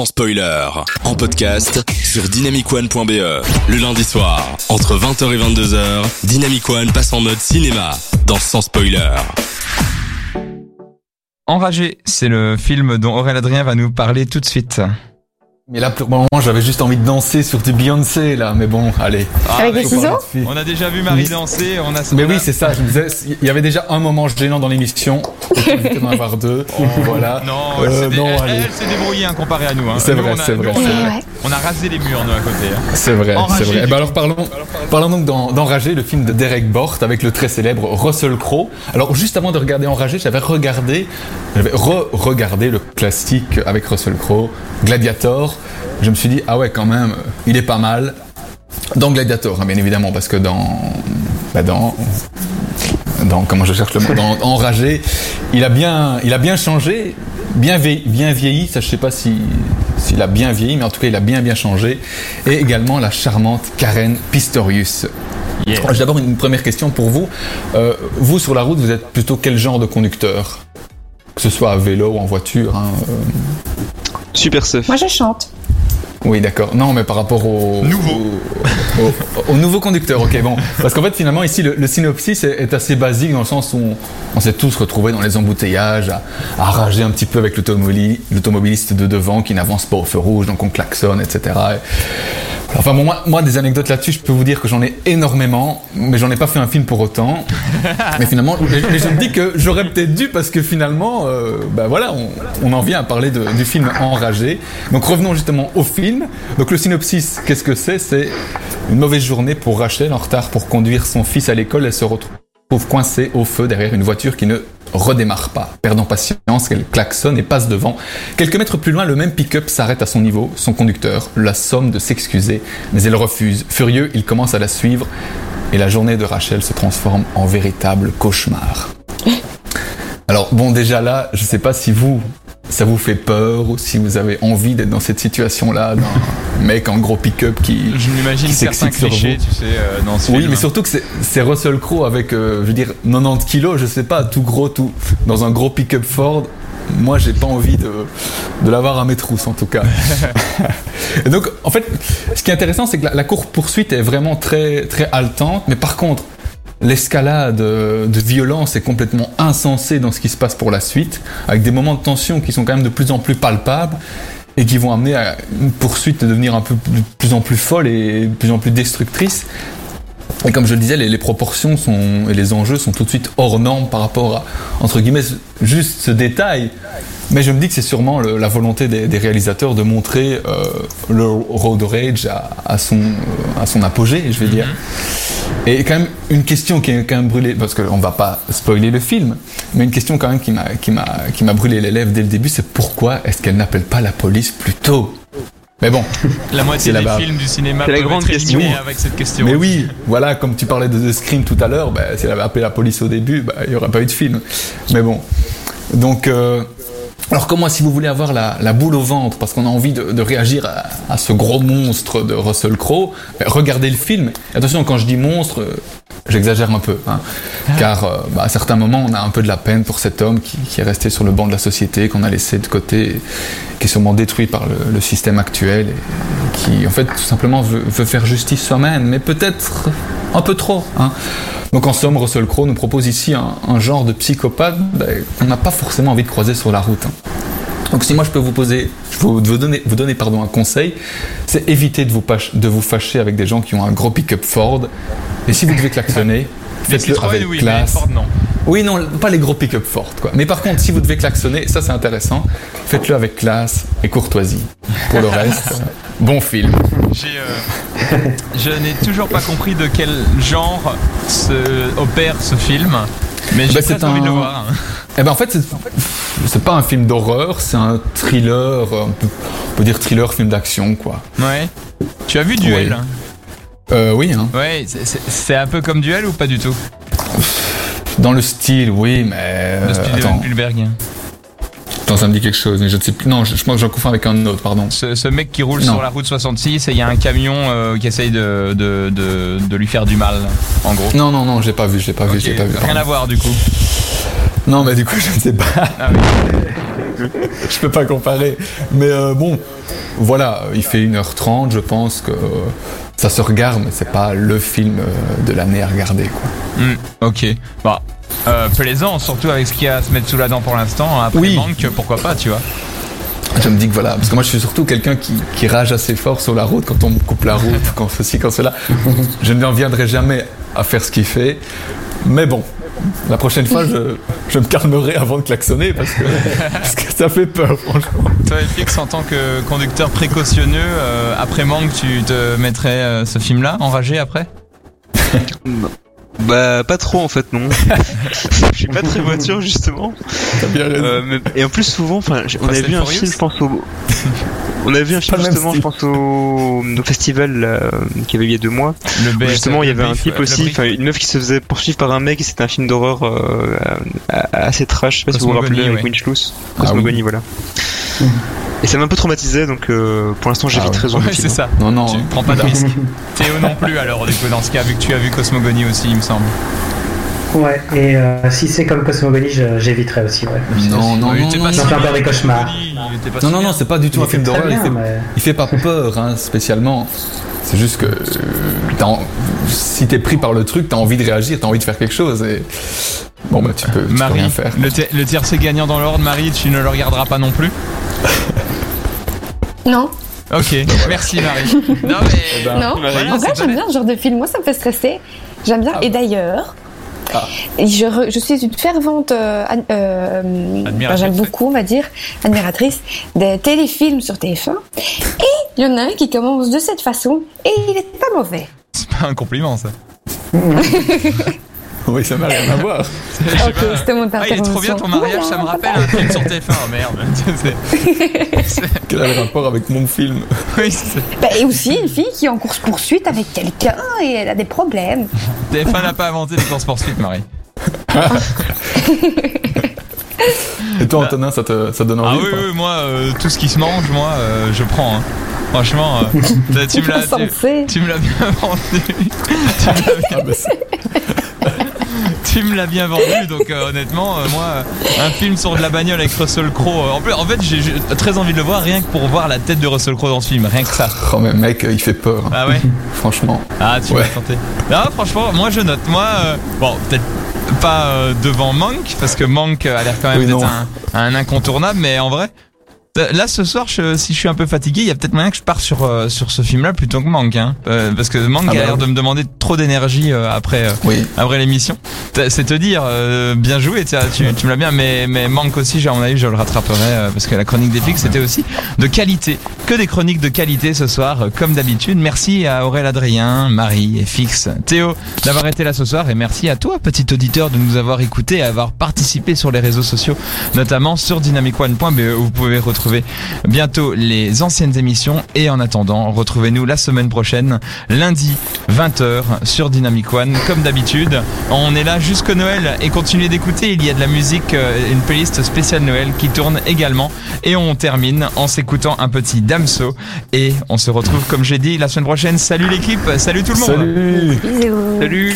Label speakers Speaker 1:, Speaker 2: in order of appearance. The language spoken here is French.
Speaker 1: sans spoiler. En podcast sur dynamicone.be. Le lundi soir, entre 20h et 22h, Dynamic One passe en mode cinéma dans Sans spoiler.
Speaker 2: Enragé, c'est le film dont Aurélien Adrien va nous parler tout de suite.
Speaker 3: Mais là, pour le moment, j'avais juste envie de danser sur du Beyoncé, là. Mais bon, allez.
Speaker 4: Avec des ciseaux
Speaker 2: On a déjà vu Marie danser, on a
Speaker 3: Mais oui, c'est ça. Je me disais, il y avait déjà un moment gênant dans l'émission. Il d'en avoir deux. voilà.
Speaker 2: Non, elle
Speaker 3: Euh,
Speaker 2: s'est dé-
Speaker 3: non,
Speaker 2: elle, s'est débrouillée hein, comparé à nous. Hein.
Speaker 3: C'est vrai,
Speaker 2: on a-
Speaker 3: c'est vrai,
Speaker 2: on, a,
Speaker 4: vrai.
Speaker 2: on a rasé les murs, nous, à côté. hein.
Speaker 3: C'est vrai, c'est vrai. Eh ben alors parlons, parlons donc d'en- d'Enragé, le film de Derek Bort avec le très célèbre Russell Crowe. Alors juste avant de regarder Enragé, j'avais regardé, j'avais re-regardé le classique avec Russell Crowe, Gladiator. Je me suis dit ah ouais quand même, il est pas mal. Dans Gladiator, hein, bien évidemment, parce que dans, bah dans, dans comment je cherche le mot, dans Enragé, il a bien, il a bien changé, bien vieilli, bien vieilli. Ça, je sais pas si s'il a bien vieilli, mais en tout cas, il a bien bien changé. Et également la charmante Karen Pistorius.
Speaker 2: Yeah.
Speaker 3: J'ai d'abord une première question pour vous. Euh, vous sur la route, vous êtes plutôt quel genre de conducteur? Que ce soit à vélo ou en voiture. hein, euh,
Speaker 5: Super Surf.
Speaker 4: Moi, je chante.
Speaker 3: Oui, d'accord. Non, mais par rapport au
Speaker 2: Nouveau.
Speaker 3: au, au- au nouveau conducteur. Ok, bon, parce qu'en fait, finalement, ici, le, le synopsis est, est assez basique dans le sens où on, on s'est tous retrouvés dans les embouteillages, à, à rager un petit peu avec l'automobili- l'automobiliste de devant qui n'avance pas au feu rouge, donc on klaxonne, etc. Et- enfin, bon, moi, moi, des anecdotes là-dessus, je peux vous dire que j'en ai énormément, mais j'en ai pas fait un film pour autant. mais finalement, mais, je me dis que j'aurais peut-être dû parce que finalement, euh, ben voilà, on, on en vient à parler de- du film Enragé. Donc revenons justement au film. Donc le synopsis, qu'est-ce que c'est? C'est une mauvaise journée pour Rachel en retard pour conduire son fils à l'école. Elle se retrouve coincée au feu derrière une voiture qui ne redémarre pas. Perdant patience, elle klaxonne et passe devant. Quelques mètres plus loin, le même pick-up s'arrête à son niveau. Son conducteur la somme de s'excuser, mais elle refuse. Furieux, il commence à la suivre et la journée de Rachel se transforme en véritable cauchemar. Alors bon, déjà là, je sais pas si vous, ça vous fait peur ou si vous avez envie d'être dans cette situation-là, d'un mec en gros pick-up qui...
Speaker 2: Je m'imagine certains clichés,
Speaker 3: vous.
Speaker 2: tu sais, euh, dans ce
Speaker 3: Oui,
Speaker 2: film.
Speaker 3: mais surtout que c'est- c'est Russell Crowe avec, euh, je veux dire, 90 kilos, je sais pas, tout gros, tout dans un gros pick-up Ford. Moi, j'ai pas envie de, de l'avoir à mes trousses, en tout cas. Et donc, en fait, ce qui est intéressant, c'est que la, la course poursuite est vraiment très, très haletante, mais par contre, l'escalade euh, de violence est complètement insensée dans ce qui se passe pour la suite, avec des moments de tension qui sont quand même de plus en plus palpables et qui vont amener à une poursuite de devenir un peu de plus en plus folle et de plus en plus destructrice. Et comme je le disais, les, les proportions sont, et les enjeux sont tout de suite hors normes par rapport à, entre guillemets, juste ce détail. Mais je me dis que c'est sûrement le- la volonté des, des réalisateurs de montrer euh, le road rage à, à son, à son apogée, je vais dire. Et quand même, une question qui est quand même brûlée, parce qu'on va pas spoiler le film, mais une question quand même qui m'a, qui m'a, qui m'a brûlé les lèvres dès le début, c'est pourquoi est-ce qu'elle n'appelle pas la police plus tôt? Mais bon,
Speaker 2: La moitié des films du cinéma
Speaker 5: C'est la grande
Speaker 2: être
Speaker 5: question.
Speaker 2: avec cette question.
Speaker 3: Mais oui, voilà, comme tu parlais de The Scream tout à l'heure, bah, si elle avait appelé la police au début, bah, il n'y aurait pas eu de film. Mais bon. Donc, euh, alors comment, si vous voulez avoir la, la boule au ventre, parce qu'on a envie de, de réagir à, à ce gros monstre de Russell Crowe, bah, regardez le film. Attention, quand je dis monstre, j'exagère un peu. Hein, car euh, bah, à certains moments, on a un peu de la peine pour cet homme qui, qui est resté sur le banc de la société, qu'on a laissé de côté, et qui est sûrement détruit par le, le système actuel, et qui en fait tout simplement veut, veut faire justice soi-même, mais peut-être un peu trop. Hein. Donc en somme, Russell Crowe nous propose ici un, un genre de psychopathe ben, qu'on n'a pas forcément envie de croiser sur la route. hein. Donc si moi je peux vous poser, je peux vous donner, vous donner pardon, un conseil, c'est éviter de vous, pâche- de vous fâcher avec des gens qui ont un gros pick-up Ford. Et si vous devez klaxonner, faites-le avec
Speaker 2: oui, mais
Speaker 3: classe.
Speaker 2: Ford, non.
Speaker 3: Oui, non, pas les gros pick-up Ford, quoi. Mais par contre, si vous devez klaxonner, ça c'est intéressant, faites-le avec classe et courtoisie. Pour le reste, bon film.
Speaker 2: Euh, je n'ai toujours pas compris de quel genre se opère ce film, mais j'ai
Speaker 3: Bah,
Speaker 2: très envie de le
Speaker 3: un-
Speaker 2: voir.
Speaker 3: Eh ben en fait, c'est- c'est pas un film d'horreur, c'est un thriller, euh, on peut, on peut dire thriller, film d'action, quoi.
Speaker 2: Ouais. Tu as vu Duel?
Speaker 3: Euh, oui, hein.
Speaker 2: Ouais, c'est- un peu comme Duel ou pas du tout?
Speaker 3: Dans le style, oui, mais.
Speaker 2: De
Speaker 3: euh,
Speaker 2: Spielberg.
Speaker 3: attends,
Speaker 2: Spielberg.
Speaker 3: attends, ça me dit quelque chose, mais je ne sais plus. Non, je, je pense que j'en confonds avec un autre, pardon.
Speaker 2: Ce, ce mec qui roule
Speaker 3: Non.
Speaker 2: sur la route 66 et il y a un camion euh, qui essaye de, de, de, de lui faire du mal, en gros.
Speaker 3: Non, non, non, j'ai pas vu, j'ai pas vu,
Speaker 2: Ok,
Speaker 3: j'ai pas vu.
Speaker 2: Rien à voir du coup.
Speaker 3: Non, mais du coup, je ne sais pas.
Speaker 2: Ah
Speaker 3: je peux pas comparer. Mais euh, bon, voilà, il fait 1h30, je pense que ça se regarde, mais c'est pas le film euh, de l'année à regarder. Quoi.
Speaker 2: Hmm, ok. Bah, euh, plaisant, surtout avec ce qu'il y a à se mettre sous la dent pour l'instant. Après
Speaker 3: Oui.
Speaker 2: manque, pourquoi pas, tu vois.
Speaker 3: Je me dis que voilà, parce que moi je suis surtout quelqu'un qui, qui rage assez fort sur la route quand on me coupe la route, quand ceci, quand cela. Je ne viendrai jamais à faire ce qu'il fait. Mais bon, la prochaine fois, je, je me calmerai avant de klaxonner parce que, parce que ça fait peur, franchement.
Speaker 2: Toi, FX, en tant que conducteur précautionneux, euh, après manque, tu te mettrais euh, ce film-là, enragé après?
Speaker 5: Bah pas trop en fait non. je suis pas très voiture justement.
Speaker 3: T'as bien raison.
Speaker 5: Euh, mais- et en plus souvent, on a vu un film, je pense au. On a vu un film justement, je pense au, au festival là, qu'il y avait il y a deux mois.
Speaker 2: Le
Speaker 5: justement, il y avait un type aussi, une meuf qui se faisait poursuivre par un mec et c'était un film d'horreur euh, euh, assez trash. Je sais pas si vous vous rappelez avec.
Speaker 3: Ah
Speaker 5: Cosmogonie, voilà. Et ça m'a un peu traumatisé donc euh, pour l'instant j'évite
Speaker 3: Ah ouais.
Speaker 5: très
Speaker 2: Ouais, c'est ça.
Speaker 3: Non, non.
Speaker 2: Tu prends pas de risque. Théo non plus, alors, du coup, dans ce cas, vu que tu as vu Cosmogonie aussi, il me semble.
Speaker 4: Ouais, et euh, si c'est comme Cosmogonie, je- j'éviterai aussi, ouais.
Speaker 3: Non, non,
Speaker 2: Il
Speaker 3: non,
Speaker 2: était
Speaker 3: non,
Speaker 2: pas
Speaker 3: non.
Speaker 4: encore des cauchemars.
Speaker 2: Cosmogonie, il était pas
Speaker 3: Non, non, non, c'est pas du tout
Speaker 4: Il
Speaker 3: un film d'horreur. Il,
Speaker 4: mais-
Speaker 3: il fait pas peur, hein, spécialement. C'est juste que euh, en- si t'es pris par le truc, t'as envie de réagir, t'as envie de faire quelque chose. Et bon, bah tu peux, tu peux
Speaker 2: Marie,
Speaker 3: rien faire.
Speaker 2: le, le tiercé gagnant dans l'ordre, Marie, tu ne le regarderas pas non plus?
Speaker 6: Non,
Speaker 2: Ok, merci Marie. Non mais...
Speaker 3: ben,
Speaker 6: non. En vrai, j'aime bien ce genre de film. Moi, ça me fait stresser. J'aime bien.
Speaker 3: Ah.
Speaker 6: Et d'ailleurs,
Speaker 3: Ah.
Speaker 6: je, re- je suis une fervente, euh, ad- euh, j'aime
Speaker 2: ouais.
Speaker 6: beaucoup, on va dire, admiratrice des téléfilms sur TF1. Et il y en a un qui commence de cette façon et il est pas mauvais.
Speaker 2: C'est pas un compliment ça.
Speaker 3: Oui, ça n'a rien à voir.
Speaker 6: Ok,
Speaker 2: pas.
Speaker 6: c'était mon
Speaker 2: Ah, il est trop bien ton mariage, ça me rappelle un film sur TF1, oh merde.
Speaker 3: Quel est le rapport avec mon film?
Speaker 2: Oui, c'est-
Speaker 6: Bah, et aussi une fille qui est en course poursuite avec quelqu'un et elle a des problèmes.
Speaker 2: TF1 n'a pas inventé les courses poursuites, Marie.
Speaker 3: Et toi, Antonin, ça te, ça te donne
Speaker 2: Ah
Speaker 3: envie
Speaker 2: oui,
Speaker 3: ou pas?
Speaker 2: oui, moi, euh, tout ce qui se mange, moi, euh, je prends. hein. Franchement, euh, tu me l'as tu,
Speaker 6: Insensé.
Speaker 2: tu me l'as bien vendu. tu me l'as bien-
Speaker 3: Ah, bah, c'est-
Speaker 2: tu me l'as bien vendu, donc euh, honnêtement, euh, moi, euh, un film sur de la bagnole avec Russell Crowe. euh, en, plus, en fait, j'ai très envie de le voir rien que pour voir la tête de Russell Crowe dans ce film, rien que ça.
Speaker 3: Oh, mais mec, il fait peur.
Speaker 2: Ah ouais
Speaker 3: Franchement.
Speaker 2: Ah, tu
Speaker 3: Ouais.
Speaker 2: m'as tenté. Non, franchement, moi je note. Moi, euh, bon, peut-être pas euh, devant Monk, parce que Monk a l'air quand même
Speaker 3: Oui,
Speaker 2: d'être un, un incontournable, mais en vrai. euh, Là ce soir, je- si je suis un peu fatigué, il y a peut-être moyen que je parte sur euh, sur ce film-là plutôt que Manque, hein, Euh, parce que Manque
Speaker 3: Ah
Speaker 2: a
Speaker 3: bah
Speaker 2: l'air
Speaker 3: oui.
Speaker 2: de me demander trop d'énergie euh, après euh,
Speaker 3: Oui.
Speaker 2: après l'émission. C'est te dire, euh, bien joué, tu, tu me l'as bien, mais mais Manque aussi, à mon avis, je le rattraperai euh, parce que la chronique des flics c'était aussi de qualité, que des chroniques de qualité ce soir, euh, comme d'habitude. Merci à Aurélien Adrien, Marie et Fix, Théo d'avoir été là ce soir et merci à toi, petit auditeur, de nous avoir écouté et avoir participé sur les réseaux sociaux, notamment sur dynamicone.be où vous pouvez retrouver bientôt les anciennes émissions et en attendant, retrouvez-nous la semaine prochaine, lundi 20h sur Dynamic One, comme d'habitude. On est là jusqu'au Noël et continuez d'écouter, il y a de la musique, euh, une playlist spéciale Noël qui tourne également et on termine en s'écoutant un petit Damso et on se retrouve comme j'ai dit la semaine prochaine. Salut l'équipe, salut tout le monde.
Speaker 5: Salut